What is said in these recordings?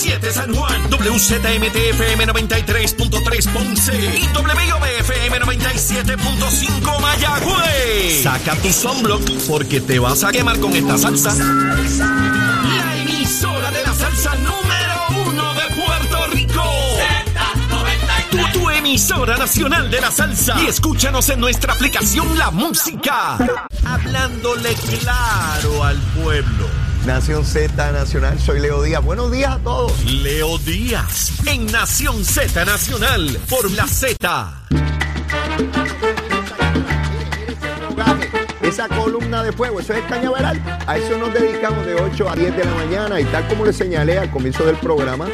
93.7 San Juan, WZMTFM 93.3 Ponce y WIOBFM 97.5 Mayagüez. Saca tu sunblock porque te vas a quemar con esta salsa. La emisora de la salsa número uno de Puerto Rico. Tu, tu emisora nacional de la salsa. Y escúchanos en nuestra aplicación La Música. Hablándole claro al pueblo. Nación Z Nacional, soy Leo Díaz. Buenos días a todos. Leo Díaz en Nación Z Nacional por la Z. Esa columna de fuego, eso es cañaveral. A eso nos dedicamos de 8 a 10 de la mañana y tal como le señalé al comienzo del programa,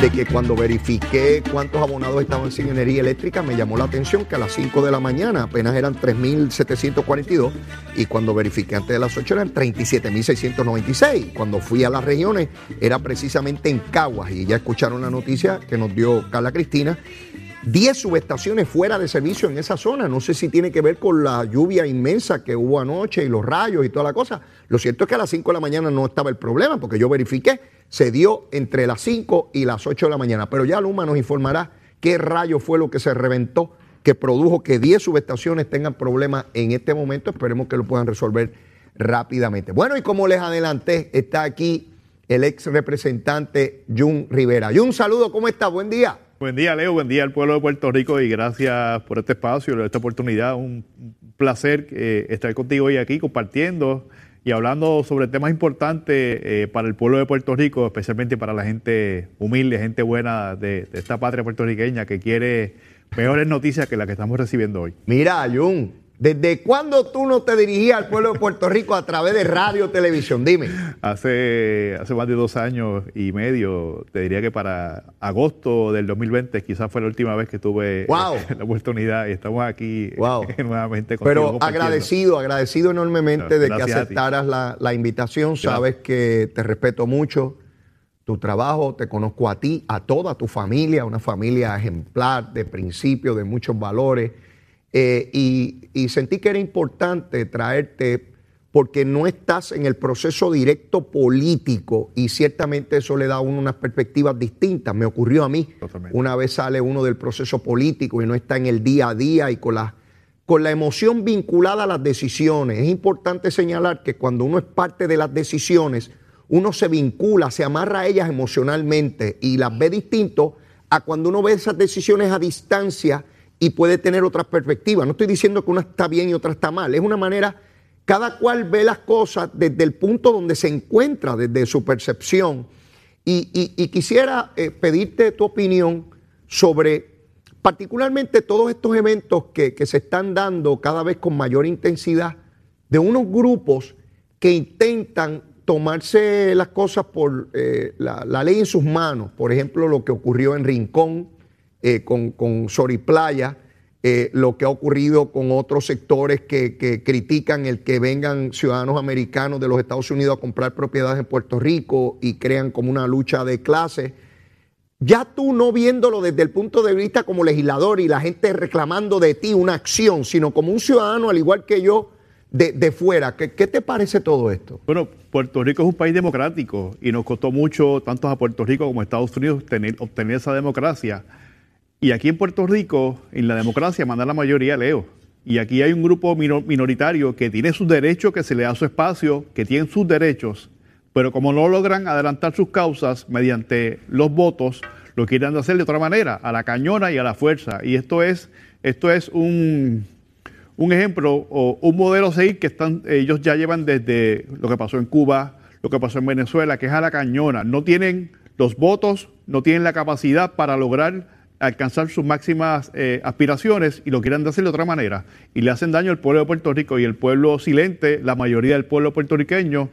de que cuando verifiqué cuántos abonados estaban sin energía eléctrica, me llamó la atención que a las 5 de la mañana apenas eran 3.742 y cuando verifiqué antes de las 8 eran 37.696. Cuando fui a las regiones era precisamente en Caguas y ya escucharon la noticia que nos dio Carla Cristina. 10 subestaciones fuera de servicio en esa zona. No sé si tiene que ver con la lluvia inmensa que hubo anoche y los rayos y toda la cosa. Lo cierto es que a las 5 de la mañana no estaba el problema porque yo verifiqué se dio entre las 5 y las 8 de la mañana. Pero ya Luma nos informará qué rayo fue lo que se reventó, que produjo que 10 subestaciones tengan problemas en este momento. Esperemos que lo puedan resolver rápidamente. Bueno, y como les adelanté, está aquí el ex representante Jun Rivera. Jun, saludo, ¿cómo está? Buen día. Buen día, Leo. Buen día al pueblo de Puerto Rico y gracias por este espacio, esta oportunidad. Un placer eh, estar contigo hoy aquí compartiendo y hablando sobre temas importantes eh, para el pueblo de Puerto Rico, especialmente para la gente humilde, gente buena de, de esta patria puertorriqueña que quiere mejores noticias que las que estamos recibiendo hoy. Mira, Jun, ¿Desde cuándo tú no te dirigías al pueblo de Puerto Rico a través de radio televisión? Dime. Hace, hace más de dos años y medio, te diría que para agosto del 2020 quizás fue la última vez que tuve la oportunidad y estamos aquí nuevamente contigo. Pero agradecido, agradecido enormemente de que aceptaras la, la, invitación. Sabes que te respeto mucho tu trabajo, te conozco a ti, a toda tu familia, una familia ejemplar de principios, de muchos valores eh, y, sentí que era importante traerte porque no estás en el proceso directo político y ciertamente eso le da a uno unas perspectivas distintas. Me ocurrió a mí. Una vez sale uno del proceso político y no está en el día a día y con la, con la emoción vinculada a las decisiones. Es importante señalar que cuando uno es parte de las decisiones, uno se vincula, se amarra a ellas emocionalmente y las ve distinto a cuando uno ve esas decisiones a distancia y puede tener otras perspectivas. No estoy diciendo que una está bien y otra está mal. Es una manera, cada cual ve las cosas desde el punto donde se encuentra, desde su percepción. Y, quisiera eh, pedirte tu opinión sobre particularmente todos estos eventos que, se están dando cada vez con mayor intensidad de unos grupos que intentan tomarse las cosas por eh, la, ley en sus manos. Por ejemplo, lo que ocurrió en Rincón, eh, con, con Soriplaya, eh, lo que ha ocurrido con otros sectores que, critican el que vengan ciudadanos americanos de los Estados Unidos a comprar propiedades en Puerto Rico y crean como una lucha de clases. Ya tú no viéndolo desde el punto de vista como legislador y la gente reclamando de ti una acción, sino como un ciudadano al igual que yo de, fuera, ¿Qué, ¿qué te parece todo esto? Bueno, Puerto Rico es un país democrático y nos costó mucho, tanto a Puerto Rico como a Estados Unidos, tener, obtener esa democracia. Y aquí en Puerto Rico, en la democracia, manda la mayoría, Leo. Y aquí hay un grupo minoritario que tiene sus derechos, que se le da su espacio, que tiene sus derechos, pero como no logran adelantar sus causas mediante los votos, lo quieren hacer de otra manera, a la cañona y a la fuerza. Y esto es, esto es un, un ejemplo o un modelo a seguir que están, ellos ya llevan desde lo que pasó en Cuba, lo que pasó en Venezuela, que es a la cañona. No tienen los votos, no tienen la capacidad para lograr alcanzar sus máximas eh, aspiraciones y lo quieren hacer de otra manera. Y le hacen daño al pueblo de Puerto Rico y el pueblo silente, la mayoría del pueblo puertorriqueño,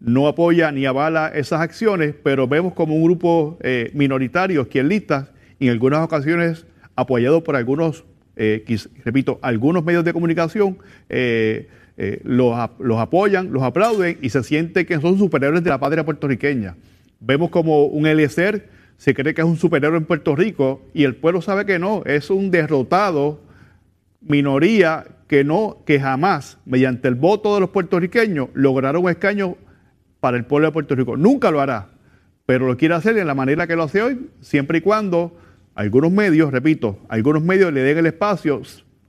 no apoya ni avala esas acciones, pero vemos como un grupo eh, minoritario, izquierdistas, en algunas ocasiones apoyado por algunos, eh, repito, algunos medios de comunicación, eh, los, los, apoyan, los aplauden y se siente que son superhéroes de la patria puertorriqueña. Vemos como un Eliezer se cree que es un superhéroe en Puerto Rico y el pueblo sabe que no, es un derrotado minoría que no, que jamás, mediante el voto de los puertorriqueños, logrará un escaño para el pueblo de Puerto Rico. Nunca lo hará, pero lo quiere hacer de la manera que lo hace hoy, siempre y cuando algunos medios, repito, algunos medios le den el espacio,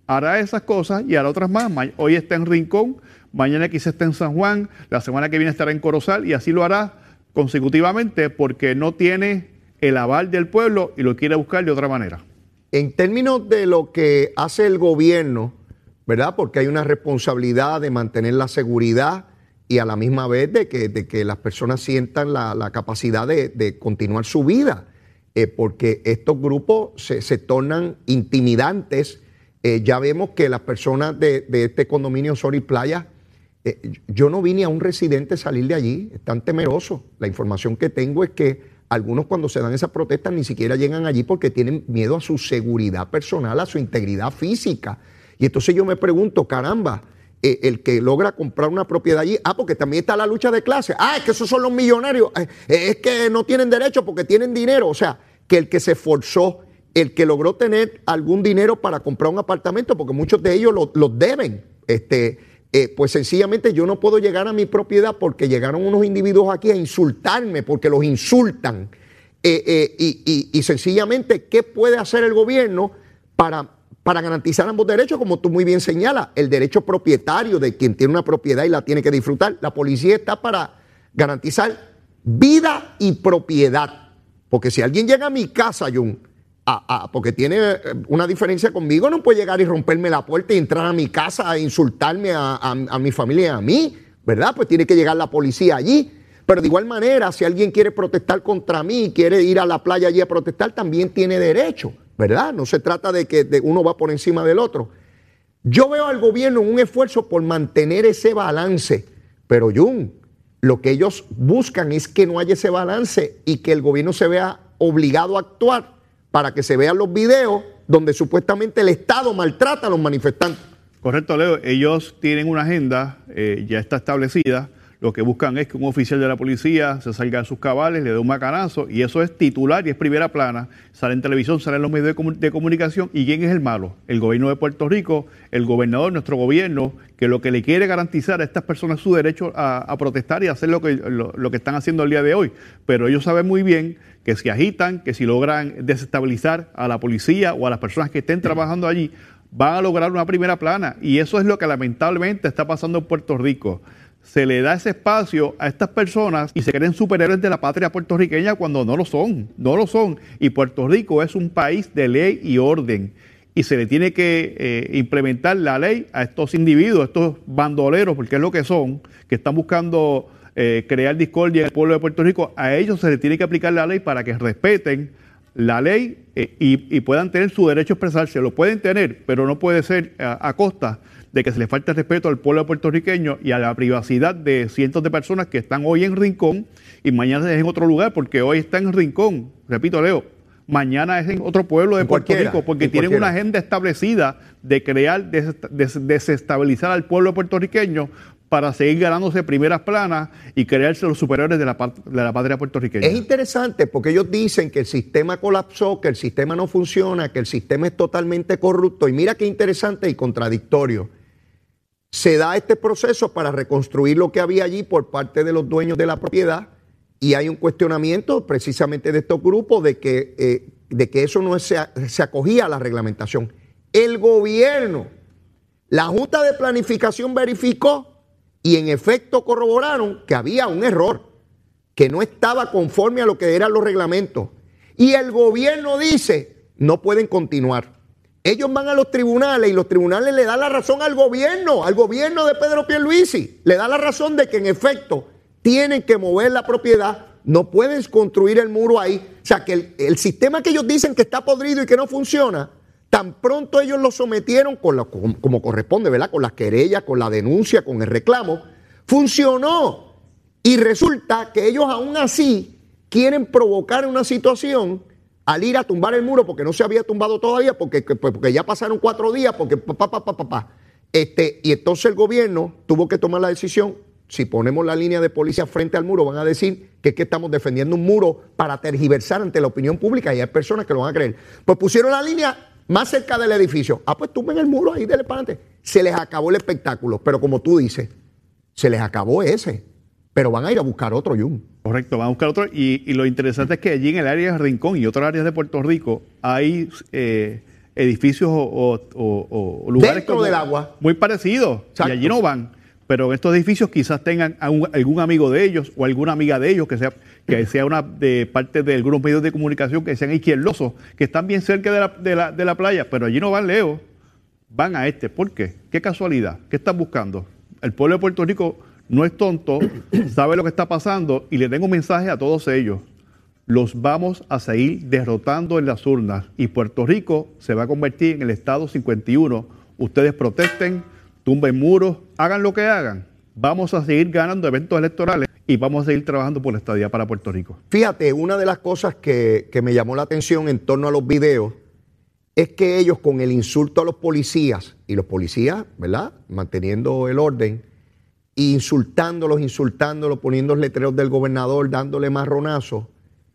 hará esas cosas y hará otras más. Hoy está en Rincón, mañana quizá está en San Juan, la semana que viene estará en Corozal y así lo hará consecutivamente porque no tiene el aval del pueblo y lo quiere buscar de otra manera. En términos de lo que hace el gobierno, ¿verdad? Porque hay una responsabilidad de mantener la seguridad y a la misma vez de que, de que las personas sientan la, capacidad de, continuar su vida, eh, porque estos grupos se, tornan intimidantes. Eh, ya vemos que las personas de, este condominio Sori Playa, eh, yo no vi ni a un residente salir de allí, están temerosos. La información que tengo es que algunos cuando se dan esas protestas ni siquiera llegan allí porque tienen miedo a su seguridad personal, a su integridad física. Y entonces yo me pregunto, caramba, eh, el que logra comprar una propiedad allí, ah, porque también está la lucha de clase, ah, es que esos son los millonarios, eh, eh, es que no tienen derecho porque tienen dinero, o sea, que el que se esforzó, el que logró tener algún dinero para comprar un apartamento, porque muchos de ellos los deben, este, pues sencillamente yo no puedo llegar a mi propiedad porque llegaron unos individuos aquí a insultarme, porque los insultan. y, y sencillamente, ¿qué puede hacer el gobierno para para garantizar ambos derechos, como tú muy bien señalas, el derecho propietario de quien tiene una propiedad y la tiene que disfrutar. La policía está para garantizar vida y propiedad. Porque si alguien llega a mi casa, Jun, porque tiene eh, una diferencia conmigo, no puede llegar y romperme la puerta y entrar a mi casa a insultarme a, a mi familia y a mí, ¿verdad? Pues tiene que llegar la policía allí. Pero de igual manera, si alguien quiere protestar contra mí, quiere ir a la playa allí a protestar, también tiene derecho. ¿verdad? No se trata de que uno va por encima del otro. Yo veo al gobierno en un esfuerzo por mantener ese balance, pero Jun, lo que ellos buscan es que no haya ese balance y que el gobierno se vea obligado a actuar para que se vean los videos donde supuestamente el Estado maltrata a los manifestantes. Correcto, Leo. Ellos tienen una agenda, eh, ya está establecida, lo que buscan es que un oficial de la policía se salga de sus cabales, le dé un macanazo, y eso es titular y es primera plana. Sale en televisión, sale en los medios de, comunicación. ¿Y quién es el malo? El gobierno de Puerto Rico, el gobernador, nuestro gobierno, que lo que le quiere garantizar a estas personas su derecho a, protestar y hacer lo que, lo, que están haciendo el día de hoy. Pero ellos saben muy bien que si agitan, que si logran desestabilizar a la policía o a las personas que estén trabajando allí, van a lograr una primera plana. Y eso es lo que lamentablemente está pasando en Puerto Rico se le da ese espacio a estas personas y se creen superhéroes de la patria puertorriqueña cuando no lo son, no lo son. Y Puerto Rico es un país de ley y orden. Y se le tiene que eh, implementar la ley a estos individuos, a estos bandoleros, porque es lo que son, que están buscando eh, crear discordia en el pueblo de Puerto Rico. A ellos se les tiene que aplicar la ley para que respeten la ley eh, y, puedan tener su derecho a expresarse. Lo pueden tener, pero no puede ser a costa de que se le falte respeto al pueblo puertorriqueño y a la privacidad de cientos de personas que están hoy en Rincón y mañana es en otro lugar, porque hoy están en Rincón, repito, Leo, mañana es en otro pueblo de Puerto Rico, porque tienen una agenda establecida de crear, desestabilizar al pueblo puertorriqueño para seguir ganándose primeras planas y crearse los superiores de la, de la patria puertorriqueña. Es interesante porque ellos dicen que el sistema colapsó, que el sistema no funciona, que el sistema es totalmente corrupto. Y mira qué interesante y contradictorio se da este proceso para reconstruir lo que había allí por parte de los dueños de la propiedad y hay un cuestionamiento precisamente de estos grupos de que, eh, de que eso no se, se acogía a la reglamentación. El gobierno, la Junta de Planificación verificó y en efecto corroboraron que había un error, que no estaba conforme a lo que eran los reglamentos. Y el gobierno dice, no pueden continuar. Ellos van a los tribunales y los tribunales le dan la razón al gobierno, al gobierno de Pedro Pierluisi. Le da la razón de que en efecto tienen que mover la propiedad, no pueden construir el muro ahí. O sea, que el, sistema que ellos dicen que está podrido y que no funciona, tan pronto ellos lo sometieron con como, como corresponde, ¿verdad? Con las querellas, con la denuncia, con el reclamo, funcionó. Y resulta que ellos aún así quieren provocar una situación al ir a tumbar el muro porque no se había tumbado todavía, porque, pues, porque ya pasaron cuatro días, porque papá, papá, papá. Este, y entonces el gobierno tuvo que tomar la decisión. Si ponemos la línea de policía frente al muro, van a decir que es que estamos defendiendo un muro para tergiversar ante la opinión pública y hay personas que lo van a creer. Pues pusieron la línea más cerca del edificio. Ah, pues tumben el muro ahí, dele para adelante. Se les acabó el espectáculo, pero como tú dices, se les acabó ese. Pero van a ir a buscar otro, Jun. Correcto, van a buscar otro. Y, lo interesante es que allí en el área de Rincón y otras áreas de Puerto Rico hay eh, edificios o, lugares Dentro del agua. muy parecidos. Y allí no van. Pero en estos edificios quizás tengan algún amigo de ellos o alguna amiga de ellos que sea, que sea una de parte de algunos medios de comunicación que sean izquierdosos, que están bien cerca de la, de la, de la playa, pero allí no van Leo, van a este. ¿Por qué? ¿Qué casualidad? ¿Qué están buscando? El pueblo de Puerto Rico no es tonto, sabe lo que está pasando y le tengo un mensaje a todos ellos. Los vamos a seguir derrotando en las urnas y Puerto Rico se va a convertir en el Estado 51. Ustedes protesten, tumben muros, hagan lo que hagan. Vamos a seguir ganando eventos electorales y vamos a seguir trabajando por la estadía para Puerto Rico. Fíjate, una de las cosas que, que me llamó la atención en torno a los videos es que ellos con el insulto a los policías, y los policías, ¿verdad? Manteniendo el orden, insultándolos, insultándolos, poniendo letreros del gobernador, dándole marronazos,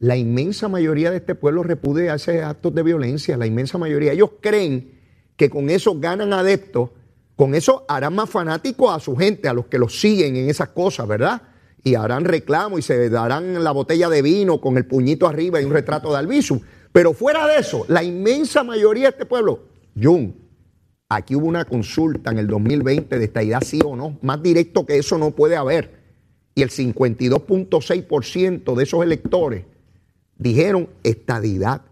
la inmensa mayoría de este pueblo repudia ese actos de violencia, la inmensa mayoría. Ellos creen que con eso ganan adeptos, con eso harán más fanáticos a su gente, a los que los siguen en esas cosas, ¿verdad? Y harán reclamo y se darán la botella de vino con el puñito arriba y un retrato de Albizu. Pero fuera de eso, la inmensa mayoría de este pueblo, Jun, aquí hubo una consulta en el 2020 de estadidad sí o no. Más directo que eso no puede haber. Y el 52.6% de esos electores dijeron estadidad.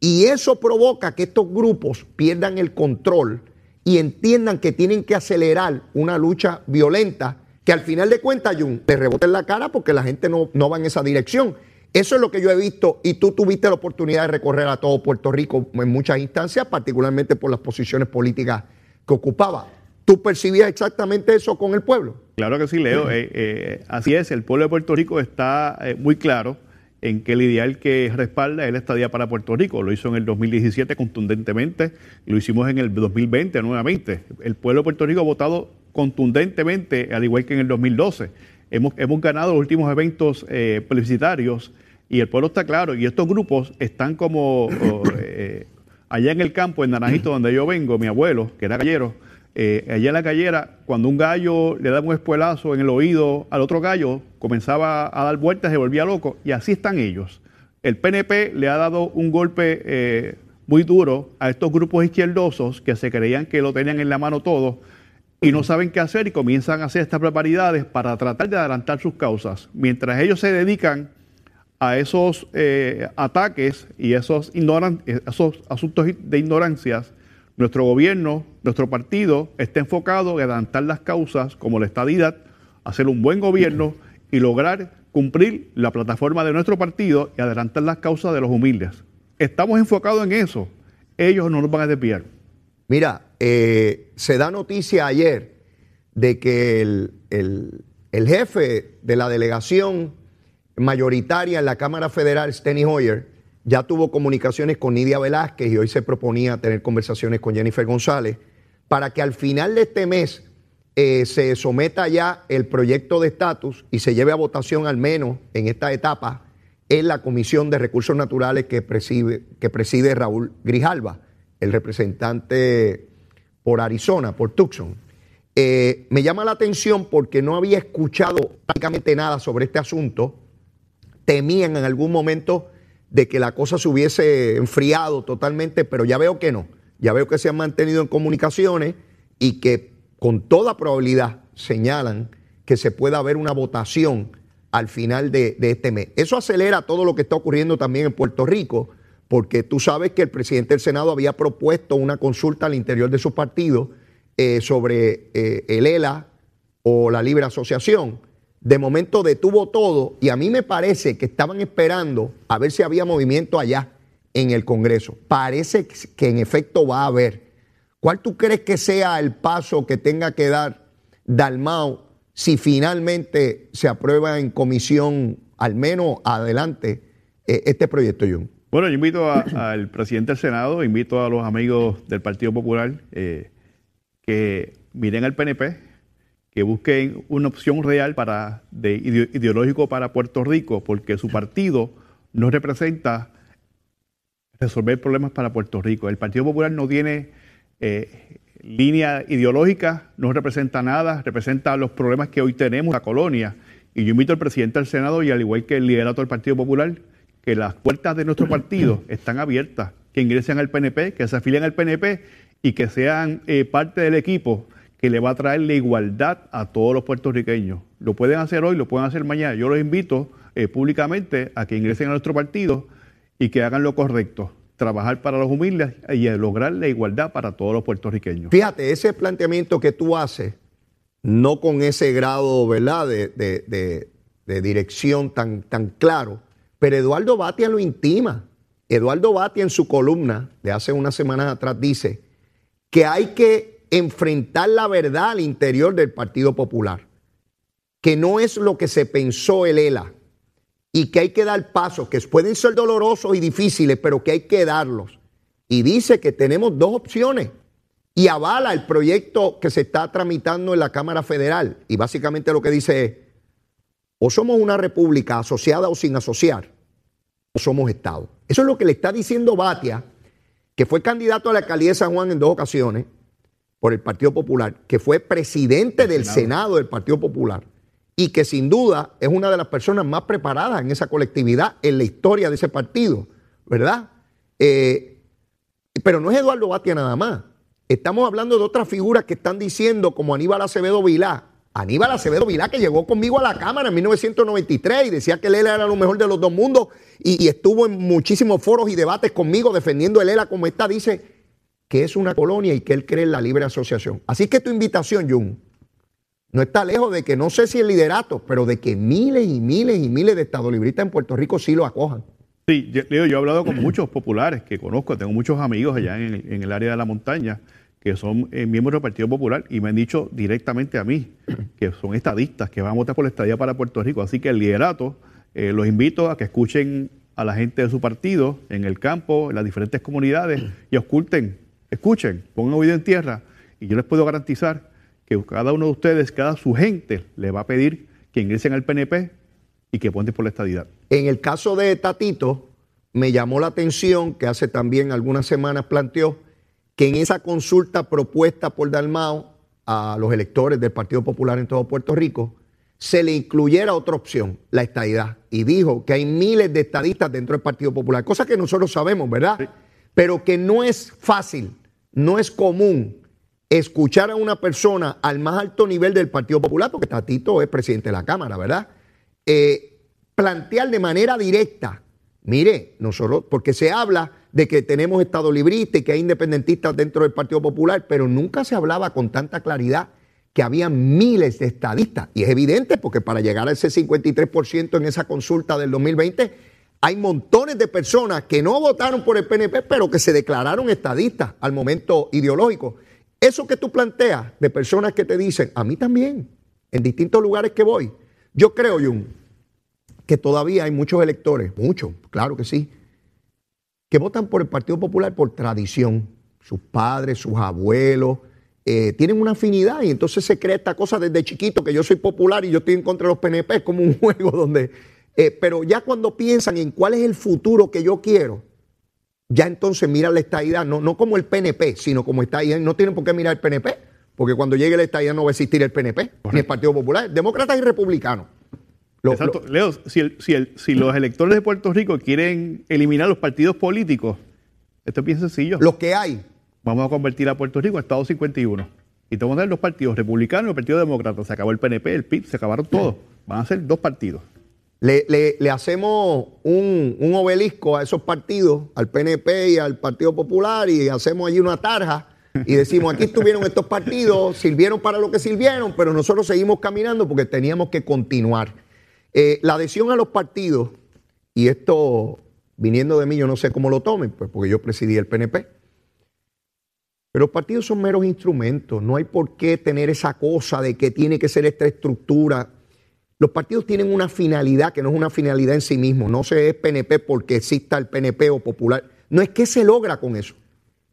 Y eso provoca que estos grupos pierdan el control y entiendan que tienen que acelerar una lucha violenta que al final de cuentas, Jun, te rebote en la cara porque la gente no, no va en esa dirección. Eso es lo que yo he visto y tú tuviste la oportunidad de recorrer a todo Puerto Rico en muchas instancias, particularmente por las posiciones políticas que ocupaba. ¿Tú percibías exactamente eso con el pueblo? Claro que sí, Leo. Eh, eh, así es, el pueblo de Puerto Rico está eh, muy claro en que el ideal que respalda es la estadía para Puerto Rico. Lo hizo en el 2017 contundentemente, lo hicimos en el 2020 nuevamente. El pueblo de Puerto Rico ha votado contundentemente, al igual que en el 2012. Hemos, hemos ganado los últimos eventos eh, publicitarios y el pueblo está claro. Y estos grupos están como eh, allá en el campo, en Naranjito, donde yo vengo, mi abuelo, que era gallero, eh, allá en la gallera, cuando un gallo le daba un espuelazo en el oído al otro gallo, comenzaba a dar vueltas, se volvía loco. Y así están ellos. El PNP le ha dado un golpe muy duro a estos grupos izquierdosos que se creían que lo tenían en la mano todo y no saben qué hacer y comienzan a hacer estas barbaridades para tratar de adelantar sus causas. Mientras ellos se dedican a esos eh, ataques y esos, esos asuntos de ignorancias, nuestro gobierno, nuestro partido está enfocado en adelantar las causas como la estadidad, hacer un buen gobierno y lograr cumplir la plataforma de nuestro partido y adelantar las causas de los humildes. Estamos enfocados en eso. Ellos no nos van a desviar. Mira, eh, se da noticia ayer de que el, jefe de la delegación mayoritaria en la Cámara Federal, Steny Hoyer, ya tuvo comunicaciones con Nidia Velázquez y hoy se proponía tener conversaciones con Jennifer González para que al final de este mes eh, se someta ya el proyecto de estatus y se lleve a votación al menos en esta etapa en la Comisión de Recursos Naturales que preside, que preside Raúl Grijalva el representante por Arizona, por Tucson. Eh, me llama la atención porque no había escuchado prácticamente nada sobre este asunto. Temían en algún momento de que la cosa se hubiese enfriado totalmente, pero ya veo que no. Ya veo que se han mantenido en comunicaciones y que con toda probabilidad señalan que se pueda haber una votación al final de, este mes. Eso acelera todo lo que está ocurriendo también en Puerto Rico, porque tú sabes que el presidente del Senado había propuesto una consulta al interior de su partido eh, sobre eh, el ELA o la libre asociación. De momento detuvo todo y a mí me parece que estaban esperando a ver si había movimiento allá en el Congreso. Parece que en efecto va a haber. ¿Cuál tú crees que sea el paso que tenga que dar Dalmao si finalmente se aprueba en comisión, al menos adelante, eh, este proyecto, Jun? Bueno, yo invito al presidente del Senado, invito a los amigos del Partido Popular eh, que miren al PNP, que busquen una opción real para, de, ideológico para Puerto Rico, porque su partido no representa resolver problemas para Puerto Rico. El Partido Popular no tiene eh, línea ideológica, no representa nada, representa los problemas que hoy tenemos en la colonia. Y yo invito al presidente del Senado y al igual que el liderato del Partido Popular, que las puertas de nuestro partido están abiertas, que ingresen al PNP, que se afilien al PNP y que sean eh, parte del equipo que le va a traer la igualdad a todos los puertorriqueños. Lo pueden hacer hoy, lo pueden hacer mañana. Yo los invito eh, públicamente a que ingresen a nuestro partido y que hagan lo correcto trabajar para los humildes y lograr la igualdad para todos los puertorriqueños. Fíjate, ese planteamiento que tú haces, no con ese grado ¿verdad? De, dirección tan, tan claro, pero Eduardo Batia lo intima. Eduardo Batia en su columna de hace unas semanas atrás dice que hay que enfrentar la verdad al interior del Partido Popular, que no es lo que se pensó el ELA, y que hay que dar pasos que pueden ser dolorosos y difíciles, pero que hay que darlos. Y dice que tenemos dos opciones y avala el proyecto que se está tramitando en la Cámara Federal. Y básicamente lo que dice es, o somos una república asociada o sin asociar, o somos Estado. Eso es lo que le está diciendo Batia, que fue candidato a la alcaldía de San Juan en dos ocasiones por el Partido Popular, que fue presidente del Senado del Partido Popular y que sin duda es una de las personas más preparadas en esa colectividad, en la historia de ese partido, ¿verdad? Eh, pero no es Eduardo Batia nada más. Estamos hablando de otras figuras que están diciendo, como Aníbal Acevedo Vilá. Aníbal Acevedo Vilá, que llegó conmigo a la Cámara en 1993 y decía que el ELA era lo mejor de los dos mundos y, y estuvo en muchísimos foros y debates conmigo defendiendo el ELA como está, dice que es una colonia y que él cree en la libre asociación. Así que tu invitación, Jun, no está lejos de que no sé si el liderato, pero de que miles y miles y miles de estadolibristas en Puerto Rico sí lo acojan. Sí, yo, he hablado con muchos populares que conozco, tengo muchos amigos allá en, el área de la montaña que son eh, miembros del Partido Popular y me han dicho directamente a mí que son estadistas, que van a votar por la estadía para Puerto Rico. Así que el liderato eh, los invito a que escuchen a la gente de su partido en el campo, en las diferentes comunidades y oculten, escuchen, pongan oído en tierra y yo les puedo garantizar que cada uno de ustedes, cada su gente, le va a pedir que ingresen al PNP y que voten por la estadidad. En el caso de Tatito, me llamó la atención que hace también algunas semanas planteó que en esa consulta propuesta por Dalmao a los electores del Partido Popular en todo Puerto Rico, se le incluyera otra opción, la estadidad. Y dijo que hay miles de estadistas dentro del Partido Popular, cosa que nosotros sabemos, ¿verdad? Pero que no es fácil, no es común escuchar a una persona al más alto nivel del Partido Popular, porque Tatito es presidente de la Cámara, ¿verdad? Eh, plantear de manera directa, mire, nosotros, porque se habla de que tenemos Estado librista y que hay independentistas dentro del Partido Popular, pero nunca se hablaba con tanta claridad que había miles de estadistas. Y es evidente porque para llegar a ese 53% en esa consulta del 2020, hay montones de personas que no votaron por el PNP, pero que se declararon estadistas al momento ideológico. Eso que tú planteas de personas que te dicen, a mí también, en distintos lugares que voy, yo creo, Jun, que todavía hay muchos electores, muchos, claro que sí, que votan por el Partido Popular por tradición. Sus padres, sus abuelos, eh, tienen una afinidad y entonces se crea esta cosa desde chiquito que yo soy popular y yo estoy en contra de los PNP, es como un juego donde... Eh, pero ya cuando piensan en cuál es el futuro que yo quiero, ya entonces mira la estadidad, no, no como el PNP, sino como estadidad. No tienen por qué mirar el PNP, porque cuando llegue la estadidad no va a existir el PNP, ni el Partido Popular, demócratas y republicanos. Exacto. Leo, si, si, los electores de Puerto Rico quieren eliminar los partidos políticos, esto es bien sencillo. Los que hay. Vamos a convertir a Puerto Rico en Estado 51. Y te vamos a dar los partidos republicanos y el Partido Demócrata. Se acabó el PNP, el PIB, se acabaron todos. Van a ser dos partidos. Le, hacemos un, obelisco a esos partidos, al PNP y al Partido Popular, y hacemos allí una tarja y decimos, aquí estuvieron estos partidos, sirvieron para lo que sirvieron, pero nosotros seguimos caminando porque teníamos que continuar. Eh, la adhesión a los partidos, y esto viniendo de mí, yo no sé cómo lo tomen, pues porque yo presidí el PNP. Pero los partidos son meros instrumentos, no hay por qué tener esa cosa de que tiene que ser esta estructura. Los partidos tienen una finalidad que no es una finalidad en sí mismo. No se es PNP porque exista el PNP o popular. No es qué se logra con eso.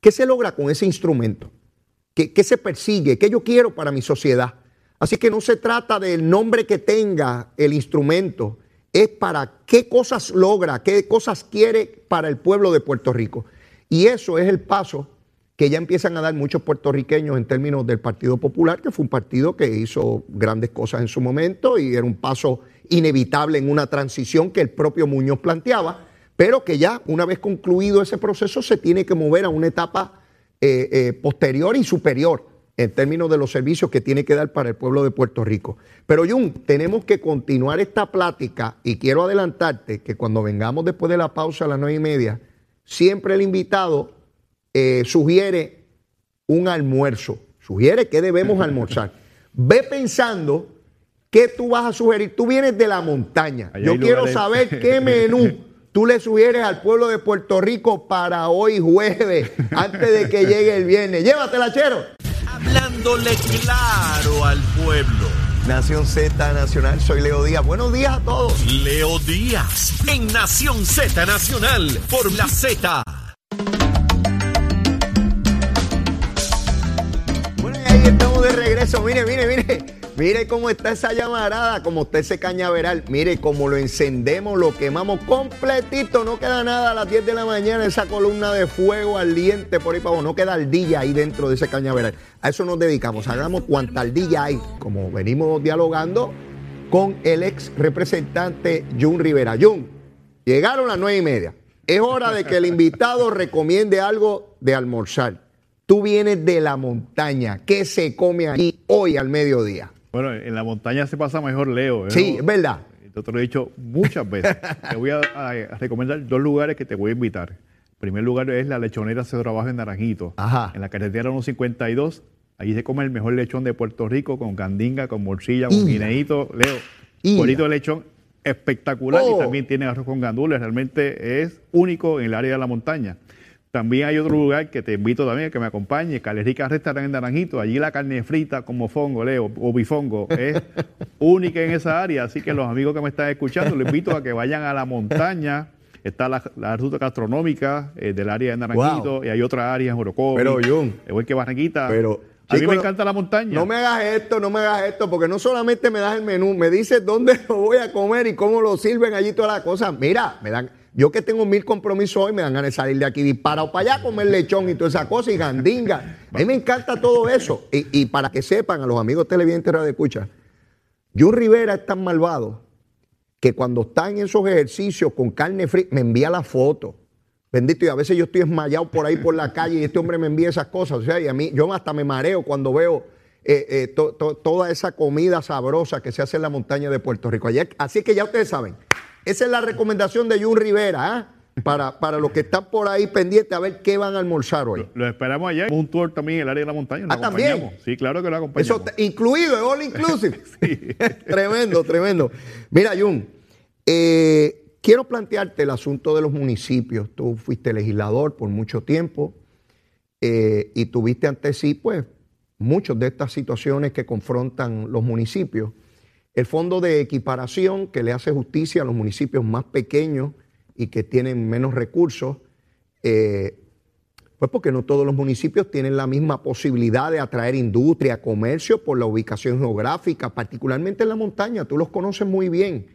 ¿Qué se logra con ese instrumento? qué se persigue, qué yo quiero para mi sociedad. Así que no se trata del nombre que tenga el instrumento, es para qué cosas logra, qué cosas quiere para el pueblo de Puerto Rico. Y eso es el paso que ya empiezan a dar muchos puertorriqueños en términos del Partido Popular, que fue un partido que hizo grandes cosas en su momento y era un paso inevitable en una transición que el propio Muñoz planteaba, pero que ya una vez concluido ese proceso se tiene que mover a una etapa eh, eh, posterior y superior en términos de los servicios que tiene que dar para el pueblo de Puerto Rico. Pero Jun, tenemos que continuar esta plática y quiero adelantarte que cuando vengamos después de la pausa a las nueve y media, siempre el invitado eh, sugiere un almuerzo, sugiere que debemos almorzar. Ve pensando qué tú vas a sugerir. Tú vienes de la montaña. Yo quiero saber qué menú tú le sugieres al pueblo de Puerto Rico para hoy jueves, antes de que llegue el viernes. Llévatela, chero. Hablándole claro al pueblo. Nación Z Nacional, soy Leo Díaz. Buenos días a todos. Leo Díaz, en Nación Z Nacional, por la Z. regreso. Mire, mire, mire. Mire cómo está esa llamarada, como está ese cañaveral. Mire cómo lo encendemos, lo quemamos completito. No queda nada a las 10 de la mañana, esa columna de fuego ardiente por ahí para. No queda ardilla ahí dentro de ese cañaveral. A eso nos dedicamos. Hagamos cuanta ardilla hay, como venimos dialogando con el ex representante Jun Rivera. Jun, llegaron las 9 y media. Es hora de que el invitado recomiende algo de almorzar. Tú vienes de la montaña. ¿Qué se come ahí hoy al mediodía? Bueno, en la montaña se pasa mejor, Leo. ¿eh? Sí, es verdad. Yo te lo he dicho muchas veces. te voy a, recomendar dos lugares que te voy a invitar. El primer lugar es la lechonera se trabaja en Naranjito. Ajá. En la carretera 152. Allí se come el mejor lechón de Puerto Rico con candinga, con morcilla, con guineíto. Leo, bonito lechón espectacular y oh. también tiene arroz con gandules. Realmente es único en el área de la montaña. También hay otro lugar que te invito también a que me acompañe, Calerica Restaurante en Naranjito. Allí la carne frita como fongo, Leo, o bifongo, es única en esa área. Así que los amigos que me están escuchando, les invito a que vayan a la montaña. Está la, ruta gastronómica eh, del área de Naranjito y hay otra área en Orocovi. Pero, Jun. Igual que Barranquita. Pero, a mí me encanta la montaña. No me hagas esto, no me hagas esto, porque no solamente me das el menú, me dices dónde lo voy a comer y cómo lo sirven allí todas las cosas. Mira, me dan yo que tengo mil compromisos hoy, me dan ganas de salir de aquí disparado para allá, comer lechón y toda esa cosa y gandinga. A mí me encanta todo eso. Y, para que sepan, a los amigos televidentes de escucha, Jun Rivera es tan malvado que cuando está en esos ejercicios con carne fría, me envía la foto. Bendito, y a veces yo estoy esmayado por ahí por la calle y este hombre me envía esas cosas. O sea, y a mí, yo hasta me mareo cuando veo eh, eh, toda esa comida sabrosa que se hace en la montaña de Puerto Rico. Así que ya ustedes saben, esa es la recomendación de Jun Rivera, ¿ah? Para, para los que están por ahí pendientes a ver qué van a almorzar hoy. Lo, esperamos allá. Un tour también en el área de la montaña. ah, también. Sí, claro que lo acompañamos. Eso incluido, all inclusive. tremendo, tremendo. Mira, Jun, eh, quiero plantearte el asunto de los municipios. Tú fuiste legislador por mucho tiempo eh, y tuviste ante sí, pues, muchas de estas situaciones que confrontan los municipios. El fondo de equiparación que le hace justicia a los municipios más pequeños y que tienen menos recursos, eh, pues porque no todos los municipios tienen la misma posibilidad de atraer industria, comercio por la ubicación geográfica, particularmente en la montaña, tú los conoces muy bien.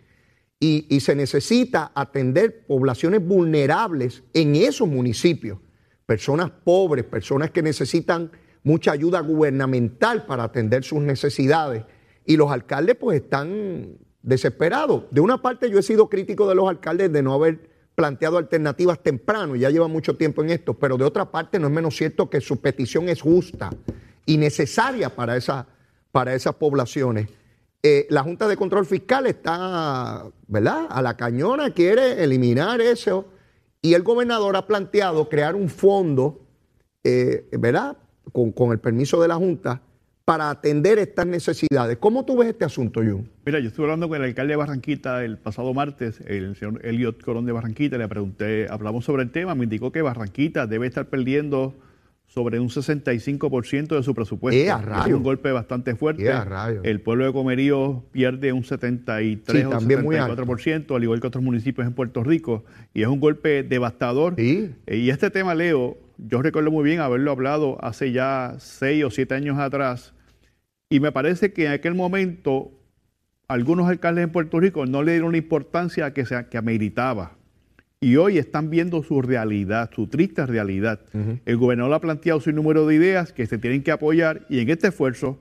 Y, y se necesita atender poblaciones vulnerables en esos municipios, personas pobres, personas que necesitan mucha ayuda gubernamental para atender sus necesidades y los alcaldes pues están desesperados. De una parte yo he sido crítico de los alcaldes de no haber planteado alternativas temprano, ya lleva mucho tiempo en esto, pero de otra parte no es menos cierto que su petición es justa y necesaria para, esa, para esas poblaciones. Eh, la Junta de Control Fiscal está, ¿verdad? A la cañona quiere eliminar eso y el gobernador ha planteado crear un fondo, eh, ¿verdad? Con, con el permiso de la Junta para atender estas necesidades. ¿Cómo tú ves este asunto, Jun? Mira, yo estuve hablando con el alcalde de Barranquita el pasado martes, el señor Eliot Corón de Barranquita, le pregunté, hablamos sobre el tema, me indicó que Barranquita debe estar perdiendo sobre un 65% de su presupuesto. Es un golpe bastante fuerte. El pueblo de Comerío pierde un 73 o 74%, al igual que otros municipios en Puerto Rico, y es un golpe devastador. Y este tema, Leo, yo recuerdo muy bien haberlo hablado hace ya seis o siete años atrás, y me parece que en aquel momento algunos alcaldes en Puerto Rico no le dieron la importancia que, se, que ameritaba. Y hoy están viendo su realidad, su triste realidad. El gobernador ha planteado su número de ideas que se tienen que apoyar y en este esfuerzo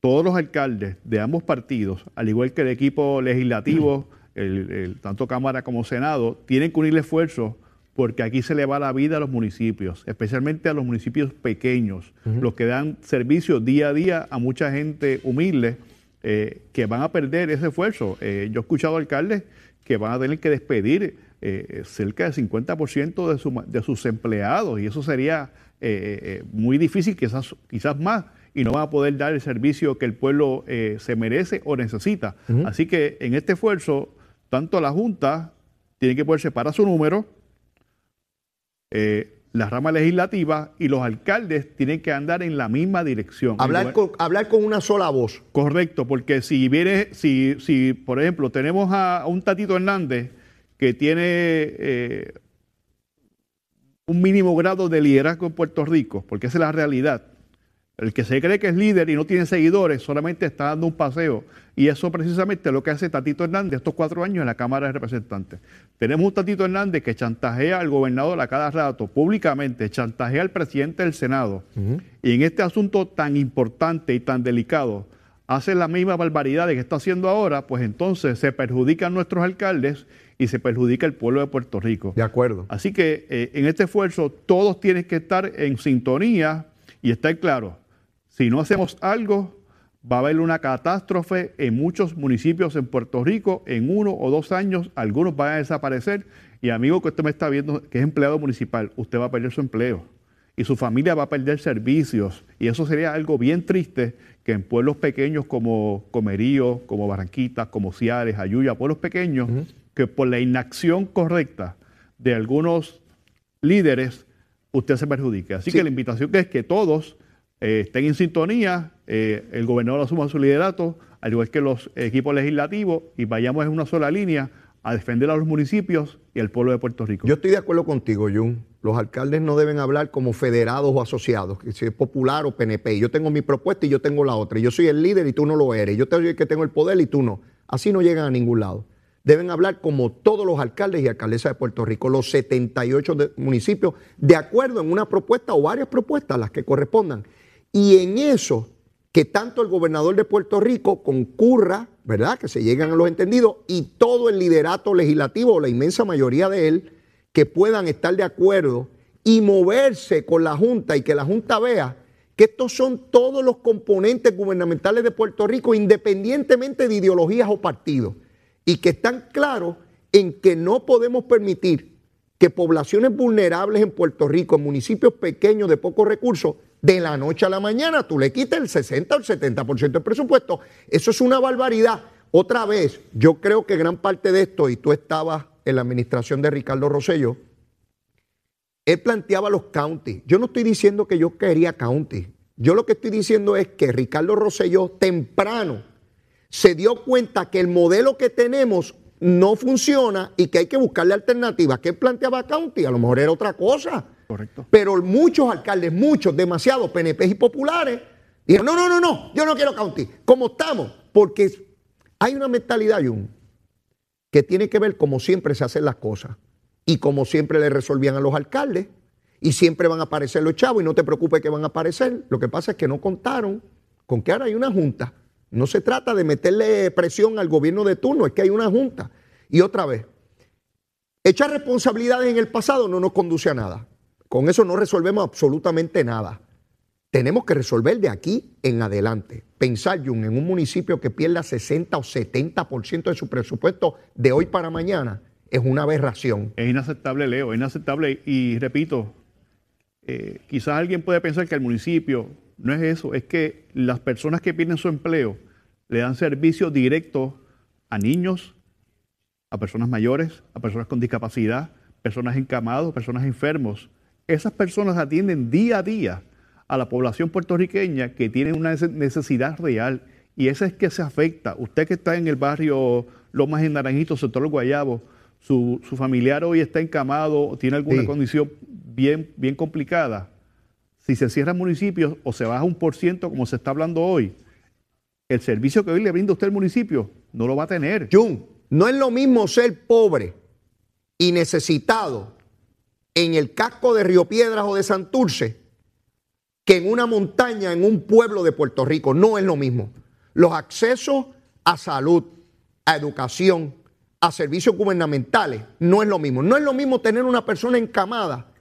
todos los alcaldes de ambos partidos, al igual que el equipo legislativo, el, tanto Cámara como Senado, tienen que unir esfuerzos porque aquí se le va la vida a los municipios, especialmente a los municipios pequeños, los que dan servicio día a día a mucha gente humilde eh, que van a perder ese esfuerzo. Eh, yo he escuchado alcaldes que van a tener que despedir eh, cerca del 50% de, su, de, sus empleados y eso sería muy difícil, quizás, quizás más y no va a poder dar el servicio que el pueblo eh, se merece o necesita. Así que en este esfuerzo, tanto la Junta tiene que poder separar su número, eh, la rama legislativa y los alcaldes tienen que andar en la misma dirección. Hablar, con, hablar con una sola voz. Correcto, porque si viene, si, si por ejemplo tenemos a, un Tatito Hernández que tiene eh, un mínimo grado de liderazgo en Puerto Rico, porque esa es la realidad, el que se cree que es líder y no tiene seguidores solamente está dando un paseo. Y eso precisamente es lo que hace Tatito Hernández estos cuatro años en la Cámara de Representantes. Tenemos un Tatito Hernández que chantajea al gobernador a cada rato, públicamente, chantajea al presidente del Senado. Y en este asunto tan importante y tan delicado, hace la misma barbaridad que está haciendo ahora, pues entonces se perjudican nuestros alcaldes y se perjudica el pueblo de Puerto Rico. De acuerdo. Así que eh, en este esfuerzo todos tienen que estar en sintonía y estar claros si no hacemos algo, va a haber una catástrofe en muchos municipios en Puerto Rico. En uno o dos años, algunos van a desaparecer. Y amigo que usted me está viendo, que es empleado municipal, usted va a perder su empleo. Y su familia va a perder servicios. Y eso sería algo bien triste que en pueblos pequeños como Comerío, como Barranquitas, como Ciares, Ayuya, pueblos pequeños, que por la inacción correcta de algunos líderes, usted se perjudique. Así que la invitación es que todos eh, estén en sintonía, eh, el gobernador asuma su liderato, al igual que los equipos legislativos, y vayamos en una sola línea a defender a los municipios y al pueblo de Puerto Rico. Yo estoy de acuerdo contigo, Jun. Los alcaldes no deben hablar como federados o asociados, que si es popular o PNP. Yo tengo mi propuesta y yo tengo la otra. Yo soy el líder y tú no lo eres. Yo soy el que tengo el poder y tú no. Así no llegan a ningún lado. Deben hablar como todos los alcaldes y alcaldesas de Puerto Rico, los 78 municipios, de acuerdo en una propuesta o varias propuestas, las que correspondan. Y en eso, que tanto el gobernador de Puerto Rico concurra, ¿verdad? Que se lleguen a los entendidos y todo el liderato legislativo, la inmensa mayoría de él, que puedan estar de acuerdo y moverse con la Junta y que la Junta vea que estos son todos los componentes gubernamentales de Puerto Rico, independientemente de ideologías o partidos, y que están claros en que no podemos permitir que poblaciones vulnerables en Puerto Rico, en municipios pequeños de pocos recursos, de la noche a la mañana tú le quitas el 60 o el 70% del presupuesto. Eso es una barbaridad. Otra vez, yo creo que gran parte de esto, y tú estabas en la administración de Ricardo Rosello, él planteaba los counties. Yo no estoy diciendo que yo quería county. Yo lo que estoy diciendo es que Ricardo Rosselló temprano se dio cuenta que el modelo que tenemos no funciona y que hay que buscarle alternativas. ¿Qué planteaba county? A lo mejor era otra cosa. Correcto. Pero muchos alcaldes, muchos, demasiados PNP y populares, dijeron, no, no, no, no, yo no quiero county. ¿Cómo estamos? Porque hay una mentalidad, Jun, que tiene que ver como siempre se hacen las cosas y como siempre le resolvían a los alcaldes y siempre van a aparecer los chavos y no te preocupes que van a aparecer. Lo que pasa es que no contaron con que ahora hay una junta. No se trata de meterle presión al gobierno de turno, es que hay una junta. Y otra vez, echar responsabilidades en el pasado no nos conduce a nada. Con eso no resolvemos absolutamente nada. Tenemos que resolver de aquí en adelante. Pensar, Jun, en un municipio que pierda 60 o 70% de su presupuesto de hoy para mañana es una aberración. Es inaceptable, Leo, es inaceptable. Y repito, eh, quizás alguien puede pensar que el municipio no es eso, es que las personas que pierden su empleo le dan servicio directo a niños, a personas mayores, a personas con discapacidad, personas encamados, personas enfermos esas personas atienden día a día a la población puertorriqueña que tiene una necesidad real y esa es que se afecta. Usted que está en el barrio Lomas en Naranjito, sector Guayabo, su, su familiar hoy está encamado, tiene alguna condición bien, bien complicada. Si se cierran municipios o se baja un por ciento, como se está hablando hoy, el servicio que hoy le brinda usted al municipio no lo va a tener. Jun, no es lo mismo ser pobre y necesitado en el casco de Río Piedras o de Santurce que en una montaña, en un pueblo de Puerto Rico. No es lo mismo. Los accesos a salud, a educación, a servicios gubernamentales, no es lo mismo. No es lo mismo tener una persona encamada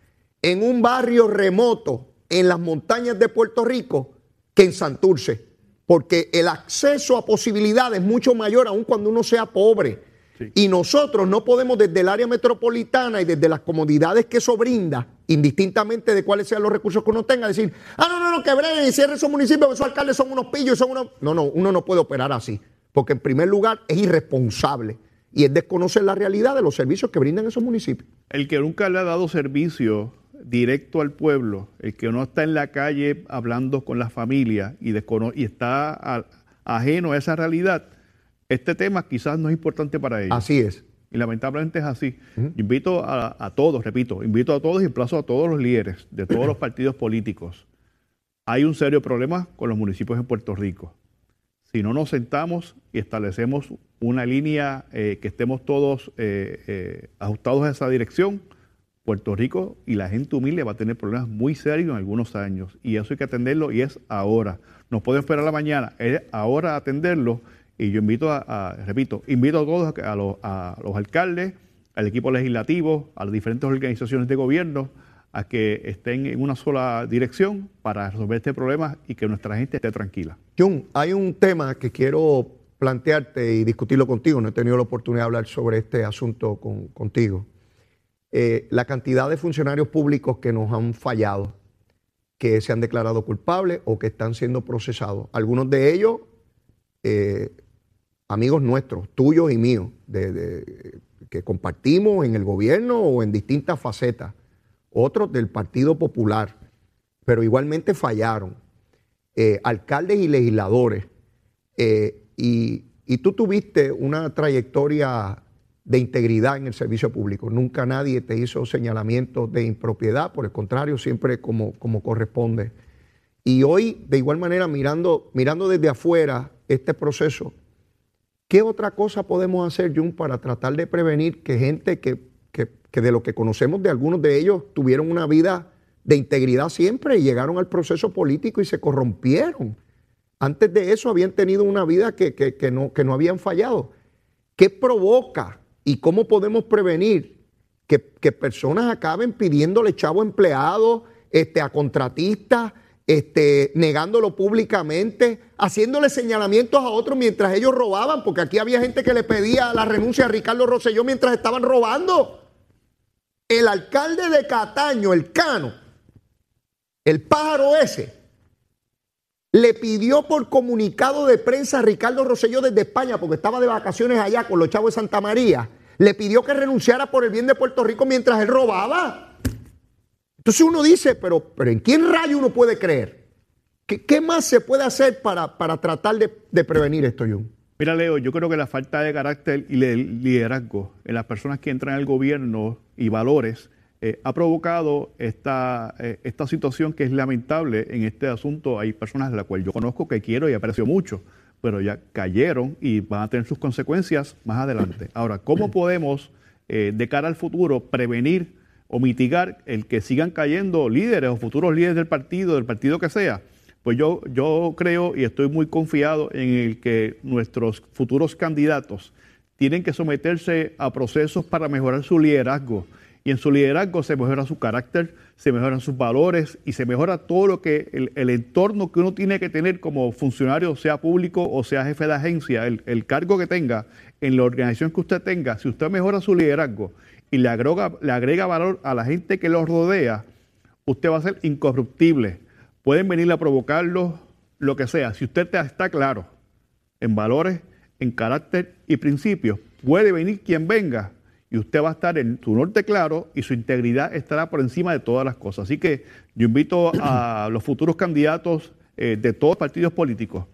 en un barrio remoto en las montañas de Puerto Rico que en Santurce, porque el acceso a posibilidades es mucho mayor aun cuando uno sea pobre. Y nosotros no podemos desde el área metropolitana y desde las comodidades que eso brinda, indistintamente de cuáles sean los recursos que uno tenga, decir, ah, no, no, no, que breguen y cierren esos municipios, esos alcaldes son unos pillos, son unos... No, no, uno no puede operar así, porque en primer lugar es irresponsable y es desconocer la realidad de los servicios que brindan esos municipios. El que nunca le ha dado servicio directo al pueblo, el que no está en la calle hablando con la familia y, y está ajeno a esa realidad, este tema quizás no es importante para ellos. Así es. Y lamentablemente es así. Invito a, todos, repito, invito a todos y emplazo a todos los líderes de todos los partidos políticos. Hay un serio problema con los municipios en Puerto Rico. Si no nos sentamos y establecemos una línea eh, que estemos todos eh, eh, ajustados a esa dirección, Puerto Rico y la gente humilde va a tener problemas muy serios en algunos años. Y eso hay que atenderlo y es ahora. No pueden esperar a la mañana, es ahora atenderlo y yo invito a, repito, invito a todos, a los, alcaldes, al equipo legislativo, a las diferentes organizaciones de gobierno, a que estén en una sola dirección para resolver este problema y que nuestra gente esté tranquila. Jun, hay un tema que quiero plantearte y discutirlo contigo. No he tenido la oportunidad de hablar sobre este asunto contigo. Eh, la cantidad de funcionarios públicos que nos han fallado, que se han declarado culpables o que están siendo procesados. Algunos de ellos eh, amigos nuestros, tuyos y míos, que compartimos en el gobierno o en distintas facetas, otros del Partido Popular, pero igualmente fallaron, eh, alcaldes y legisladores, eh, y, y tú tuviste una trayectoria de integridad en el servicio público. Nunca nadie te hizo señalamientos de impropiedad, por el contrario, siempre como, como corresponde. Y hoy, de igual manera, mirando, mirando desde afuera este proceso, ¿Qué otra cosa podemos hacer, Jun, para tratar de prevenir que gente que, de lo que conocemos de algunos de ellos tuvieron una vida de integridad siempre y llegaron al proceso político y se corrompieron? Antes de eso habían tenido una vida que, no, que no habían fallado. ¿Qué provoca y cómo podemos prevenir que, personas acaben pidiéndole chavo empleado este, a contratistas? Este, negándolo públicamente, haciéndole señalamientos a otros mientras ellos robaban, porque aquí había gente que le pedía la renuncia a Ricardo Rosselló mientras estaban robando. El alcalde de Cataño, el Cano, el pájaro ese, le pidió por comunicado de prensa a Ricardo Rosselló desde España, porque estaba de vacaciones allá con los chavos de Santa María, le pidió que renunciara por el bien de Puerto Rico mientras él robaba. Entonces uno dice, pero, pero ¿en quién rayo uno puede creer? ¿Qué, más se puede hacer para, para tratar de, prevenir esto, Jun? Mira, Leo, yo creo que la falta de carácter y liderazgo en las personas que entran al gobierno y valores eh, ha provocado esta, eh, esta situación que es lamentable en este asunto. Hay personas de las cuales yo conozco que quiero y aprecio mucho, pero ya cayeron y van a tener sus consecuencias más adelante. Ahora, ¿cómo podemos, eh, de cara al futuro, prevenir o mitigar el que sigan cayendo líderes o futuros líderes del partido, del partido que sea, pues yo, yo creo y estoy muy confiado en el que nuestros futuros candidatos tienen que someterse a procesos para mejorar su liderazgo. Y en su liderazgo se mejora su carácter, se mejoran sus valores y se mejora todo lo que el, entorno que uno tiene que tener como funcionario, sea público o sea jefe de agencia, el, el cargo que tenga en la organización que usted tenga, si usted mejora su liderazgo y le agrega, le agrega valor a la gente que lo rodea, usted va a ser incorruptible. Pueden venir a provocarlo, lo que sea. Si usted está claro en valores, en carácter y principios, puede venir quien venga y usted va a estar en su norte claro y su integridad estará por encima de todas las cosas. Así que yo invito a los futuros candidatos eh, de todos los partidos políticos,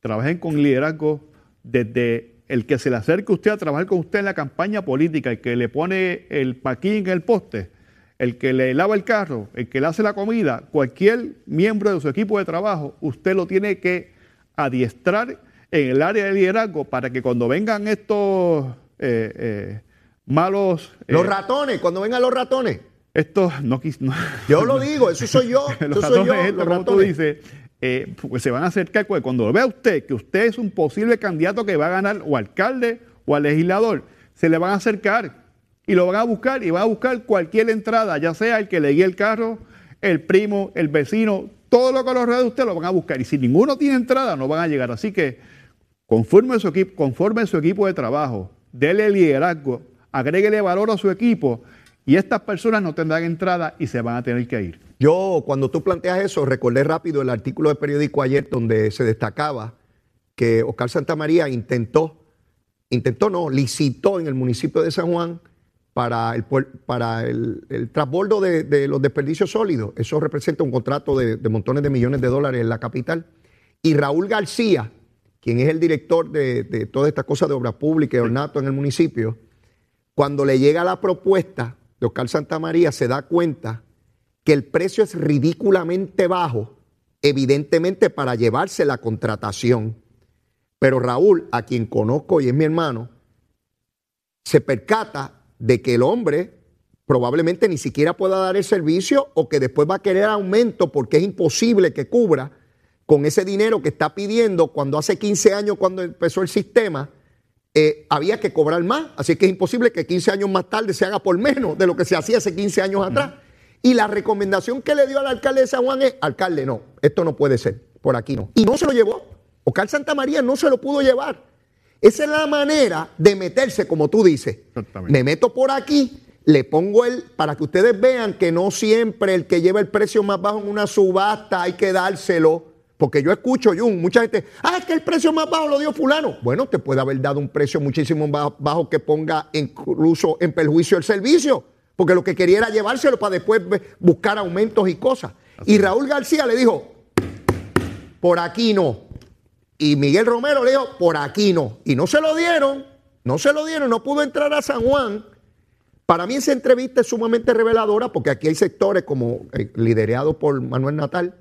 trabajen con liderazgo desde el que se le acerque a usted a trabajar con usted en la campaña política y que le pone el paquín en el poste, el que le lava el carro, el que le hace la comida, cualquier miembro de su equipo de trabajo, usted lo tiene que adiestrar en el área de liderazgo para que cuando vengan estos eh, eh, malos... los ratones, cuando vengan los ratones. Estos, no, Yo lo digo, eso soy yo. los eso soy yo, los como tú dices, pues se van a acercar. Cuando vea usted que usted es un posible candidato que va a ganar o alcalde o al legislador, se le van a acercar y lo van a buscar y van a buscar cualquier entrada, ya sea el que le guíe el carro, el primo, el vecino, todo lo que lo rodea de usted lo van a buscar. Y si ninguno tiene entrada, no van a llegar. Así que conforme su equipo, conforme su equipo de trabajo, dele liderazgo, agréguele valor a su equipo y estas personas no tendrán entrada y se van a tener que ir. Yo, cuando tú planteas eso, recordé rápido el artículo de periódico ayer donde se destacaba que Oscar Santamaría intentó, intentó no, licitó en el municipio de San Juan para el, para el, transbordo de, los desperdicios sólidos. Eso representa un contrato de, montones de millones de dólares en la capital. Y Raúl García, quien es el director de, de toda esta cosa de obra pública y ornato en el municipio, cuando le llega la propuesta de Oscar Santamaría, se da cuenta que el precio es ridículamente bajo, evidentemente para llevarse la contratación. Pero Raúl, a quien conozco y es mi hermano, se percata de que el hombre probablemente ni siquiera pueda dar el servicio o que después va a querer aumento porque es imposible que cubra con ese dinero que está pidiendo cuando hace 15 años, cuando empezó el sistema, eh, había que cobrar más. Así que es imposible que 15 años más tarde se haga por menos de lo que se hacía hace 15 años atrás. Y la recomendación que le dio al alcalde de San Juan es, alcalde, no, esto no puede ser, por aquí no. Y no se lo llevó. Oscar Santa María no se lo pudo llevar. Esa es la manera de meterse, como tú dices. Me meto por aquí, le pongo el, para que ustedes vean que no siempre el que lleva el precio más bajo en una subasta hay que dárselo. Porque yo escucho, Jun, mucha gente, ah, es que el precio más bajo lo dio fulano. Bueno, te puede haber dado un precio muchísimo más bajo que ponga incluso en perjuicio el servicio. Porque lo que quería era llevárselo para después buscar aumentos y cosas. y Raúl García le dijo, por aquí no. Y Miguel Romero le dijo, por aquí no. Y no se lo dieron, no se lo dieron, no pudo entrar a San Juan. Para mí esa entrevista es sumamente reveladora porque aquí hay sectores como eh, liderados por Manuel Natal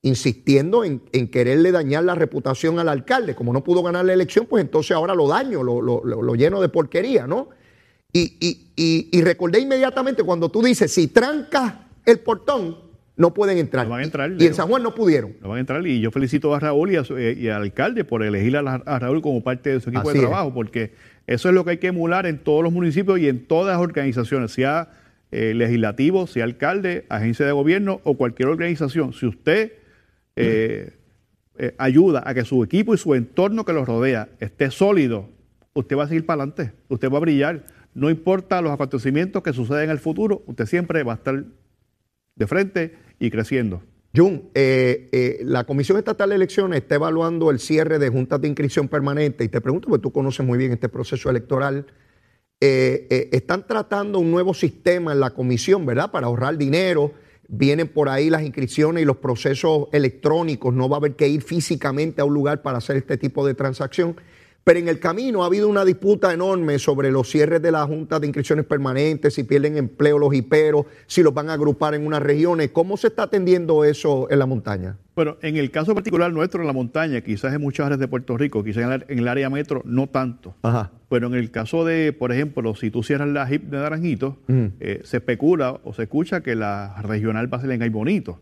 insistiendo en, quererle dañar la reputación al alcalde. Como no pudo ganar la elección, pues entonces ahora lo daño, lo, lo lleno de porquería, ¿no? Y, y recordé inmediatamente cuando tú dices, si trancas el portón, no pueden entrar. van a entrar y en San Juan no pudieron. No van a entrar. Y yo felicito a Raúl eh, y, al alcalde por elegir a, Raúl como parte de su equipo de trabajo, porque eso es lo que hay que emular en todos los municipios y en todas las organizaciones, sea eh, legislativo, sea alcalde, agencia de gobierno o cualquier organización. Si usted eh, ayuda a que su equipo y su entorno que lo rodea esté sólido, usted va a seguir para adelante, usted va a brillar. No importa los acontecimientos que suceden en el futuro, usted siempre va a estar de frente y creciendo. Jun, eh, eh, la Comisión Estatal de Elecciones está evaluando el cierre de juntas de inscripción permanente y te pregunto, porque tú conoces muy bien este proceso electoral. Eh, están tratando un nuevo sistema en la comisión, ¿verdad? Para ahorrar dinero. Vienen por ahí las inscripciones y los procesos electrónicos. No va a haber que ir físicamente a un lugar para hacer este tipo de transacción. Pero en el camino ha habido una disputa enorme sobre los cierres de la Junta de Inscripciones Permanentes, si pierden empleo los hiperos, si los van a agrupar en unas regiones. ¿Cómo se está atendiendo eso en la montaña? Bueno, en el caso particular nuestro en la montaña, quizás en muchas áreas de Puerto Rico, quizás en el área metro, no tanto. Ajá. Pero en el caso de, por ejemplo, si tú cierras la HIP de Naranjito, eh, se especula o se escucha que la regional va a ser en Bonito.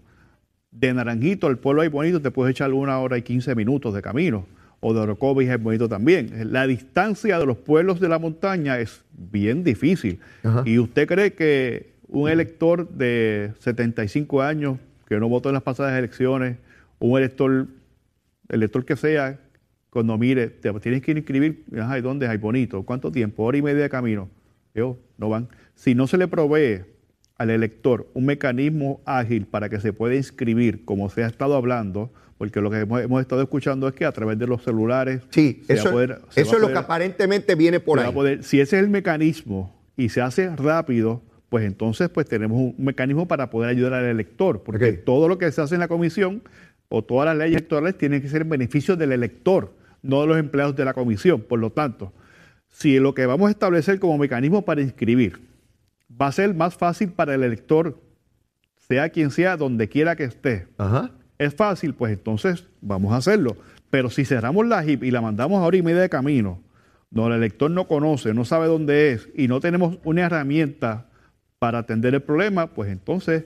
De Naranjito al pueblo Bonito te puedes echar una hora y quince minutos de camino o de Orocovis es bonito también. La distancia de los pueblos de la montaña es bien difícil. ¿Y usted cree que un elector de 75 años que no votó en las pasadas elecciones, un elector, elector que sea, cuando mire, te tienes que inscribir, ¿y ¿dónde hay bonito? ¿Cuánto tiempo? Hora y media de camino. Yo, no van. Si no se le provee al elector un mecanismo ágil para que se pueda inscribir, como se ha estado hablando, porque lo que hemos, estado escuchando es que a través de los celulares... Sí, eso, es lo que aparentemente viene por ahí. si ese es el mecanismo y se hace rápido, pues entonces pues tenemos un mecanismo para poder ayudar al elector, porque todo lo que se hace en la comisión o todas las leyes electorales tienen que ser en beneficio del elector, no de los empleados de la comisión. Por lo tanto, si lo que vamos a establecer como mecanismo para inscribir va a ser más fácil para el elector, sea quien sea, donde quiera que esté. Es fácil, pues entonces vamos a hacerlo. Pero si cerramos la HIP y la mandamos a hora y media de camino, donde el elector no conoce, no sabe dónde es y no tenemos una herramienta para atender el problema, pues entonces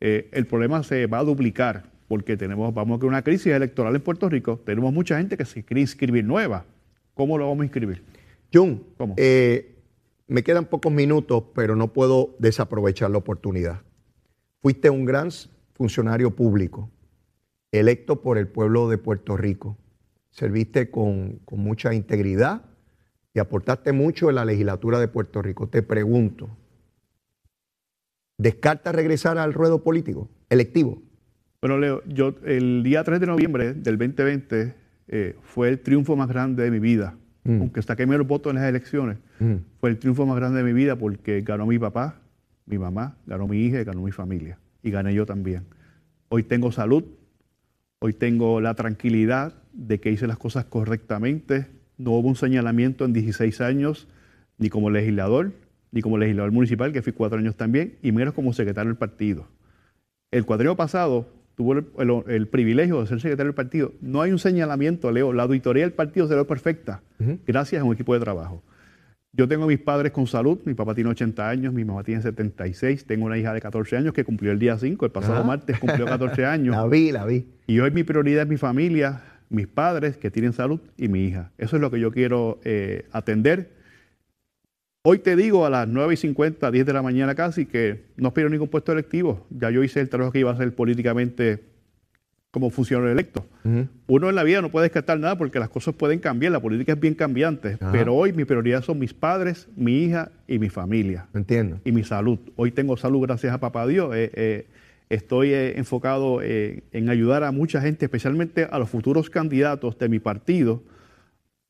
eh, el problema se va a duplicar porque tenemos, vamos a tener una crisis electoral en Puerto Rico, tenemos mucha gente que se quiere inscribir nueva. ¿Cómo lo vamos a inscribir? Jun, eh, me quedan pocos minutos, pero no puedo desaprovechar la oportunidad. Fuiste un gran funcionario público, electo por el pueblo de Puerto Rico. Serviste con, con mucha integridad y aportaste mucho en la legislatura de Puerto Rico. Te pregunto, ¿descarta regresar al ruedo político, electivo? Bueno, Leo, yo el día 3 de noviembre del 2020 eh, fue el triunfo más grande de mi vida. Mm. Aunque saqué menos votos en las elecciones, mm. fue el triunfo más grande de mi vida porque ganó mi papá, mi mamá, ganó mi hija ganó mi familia. Y gané yo también. Hoy tengo salud, hoy tengo la tranquilidad de que hice las cosas correctamente. No hubo un señalamiento en 16 años, ni como legislador, ni como legislador municipal, que fui cuatro años también, y menos como secretario del partido. El cuadrillo pasado tuvo el, privilegio de ser secretario del partido. No hay un señalamiento, Leo. La auditoría del partido se ve perfecta, gracias a un equipo de trabajo. Yo tengo a mis padres con salud. Mi papá tiene 80 años, mi mamá tiene 76. Tengo una hija de 14 años que cumplió el día 5. El pasado martes cumplió 14 años. la vi, la vi. Y hoy mi prioridad es mi familia, mis padres que tienen salud y mi hija. Eso es lo que yo quiero eh, atender. Hoy te digo a las 9 y 50, 10 de la mañana casi, que no espero ningún puesto electivo. Ya yo hice el trabajo que iba a hacer políticamente como funcionario electo. Uno en la vida no puede descartar nada porque las cosas pueden cambiar, la política es bien cambiante. Pero hoy mi prioridad son mis padres, mi hija y mi familia. Entiendo. Y mi salud. Hoy tengo salud gracias a papá Dios. Eh, eh, estoy eh, enfocado en ayudar a mucha gente, especialmente a los futuros candidatos de mi partido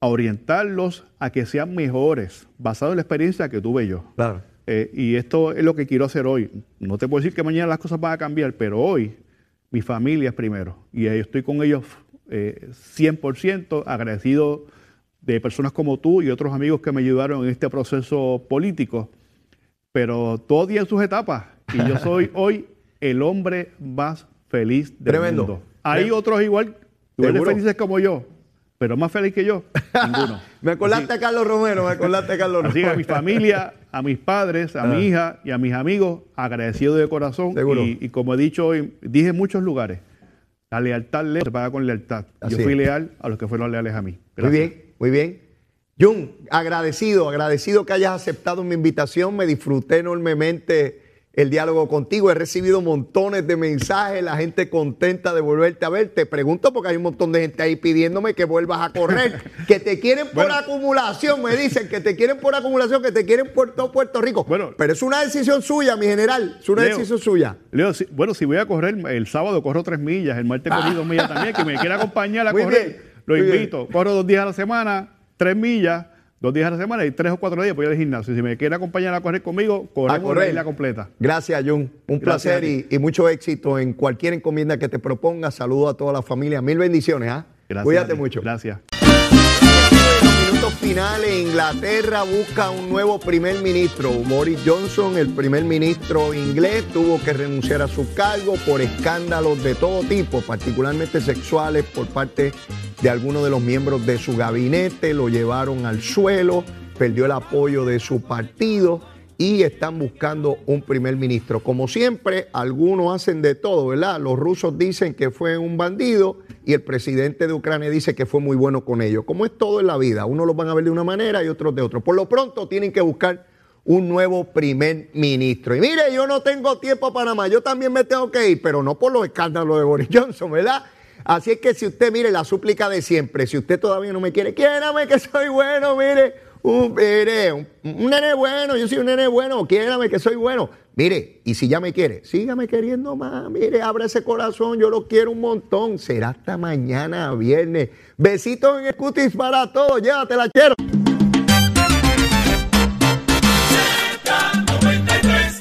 a orientarlos a que sean mejores, basado en la experiencia que tuve yo. Claro. Eh, y esto es lo que quiero hacer hoy. No te puedo decir que mañana las cosas van a cambiar, pero hoy mi familia es primero. Y yo estoy con ellos 100% eh, agradecido de personas como tú y otros amigos que me ayudaron en este proceso político. Pero todo día en sus etapas. Y yo soy hoy el hombre más feliz del Tremendo. mundo. Hay otros igual, igual felices como yo, pero más feliz que yo, ninguno. me acordaste a Carlos Romero, me acordaste a Carlos Romero. Así a mi familia, a mis padres, a mi ah. hija y a mis amigos, agradecido de corazón. Y, como he dicho hoy, dije en muchos lugares, la lealtad se paga con lealtad. yo fui leal a los que fueron leales a mí. Muy bien, muy bien. Jun, agradecido, agradecido que hayas aceptado mi invitación. Me disfruté enormemente el diálogo contigo. He recibido montones de mensajes, la gente contenta de volverte a ver. Te pregunto porque hay un montón de gente ahí pidiéndome que vuelvas a correr, que te quieren por acumulación, me dicen que te quieren por acumulación, que te quieren por todo Puerto Rico. Bueno, pero es una decisión suya, mi general, es una decisión suya. Leo, bueno, si voy a correr el sábado corro tres millas, el martes corrí dos millas también, que me quiera acompañar a correr, lo invito. Corro dos días a la semana, tres millas dos días a la semana y tres o cuatro días voy al gimnasio. Si me quiere acompañar a correr conmigo, corremos la isla completa. Gracias, Jun. Un placer y, mucho éxito en cualquier encomienda que te proponga. Saludos a toda la familia. Mil bendiciones. ¿ah? Cuídate mucho. Gracias. Finales, Inglaterra busca un nuevo primer ministro. Boris Johnson, el primer ministro inglés, tuvo que renunciar a su cargo por escándalos de todo tipo, particularmente sexuales por parte de algunos de los miembros de su gabinete, lo llevaron al suelo, perdió el apoyo de su partido y están buscando un primer ministro. Como siempre, algunos hacen de todo, ¿verdad? Los rusos dicen que fue un bandido y el presidente de Ucrania dice que fue muy bueno con ellos. Como es todo en la vida, unos los van a ver de una manera y otros de otra. Por lo pronto tienen que buscar un nuevo primer ministro. Y mire, yo no tengo tiempo para más, yo también me tengo que ir, pero no por los escándalos de Boris Johnson, ¿verdad? Así es que si usted, mire, la súplica de siempre, si usted todavía no me quiere, quiérame que soy bueno, mire, un, mire, un, nene bueno, yo soy un nene bueno, quiérame que soy bueno. Mire, y si ya me quiere, sígame queriendo más, mire, abre ese corazón, yo lo quiero un montón. Será hasta mañana viernes. Besitos en el cutis para todos, llévatela, quiero.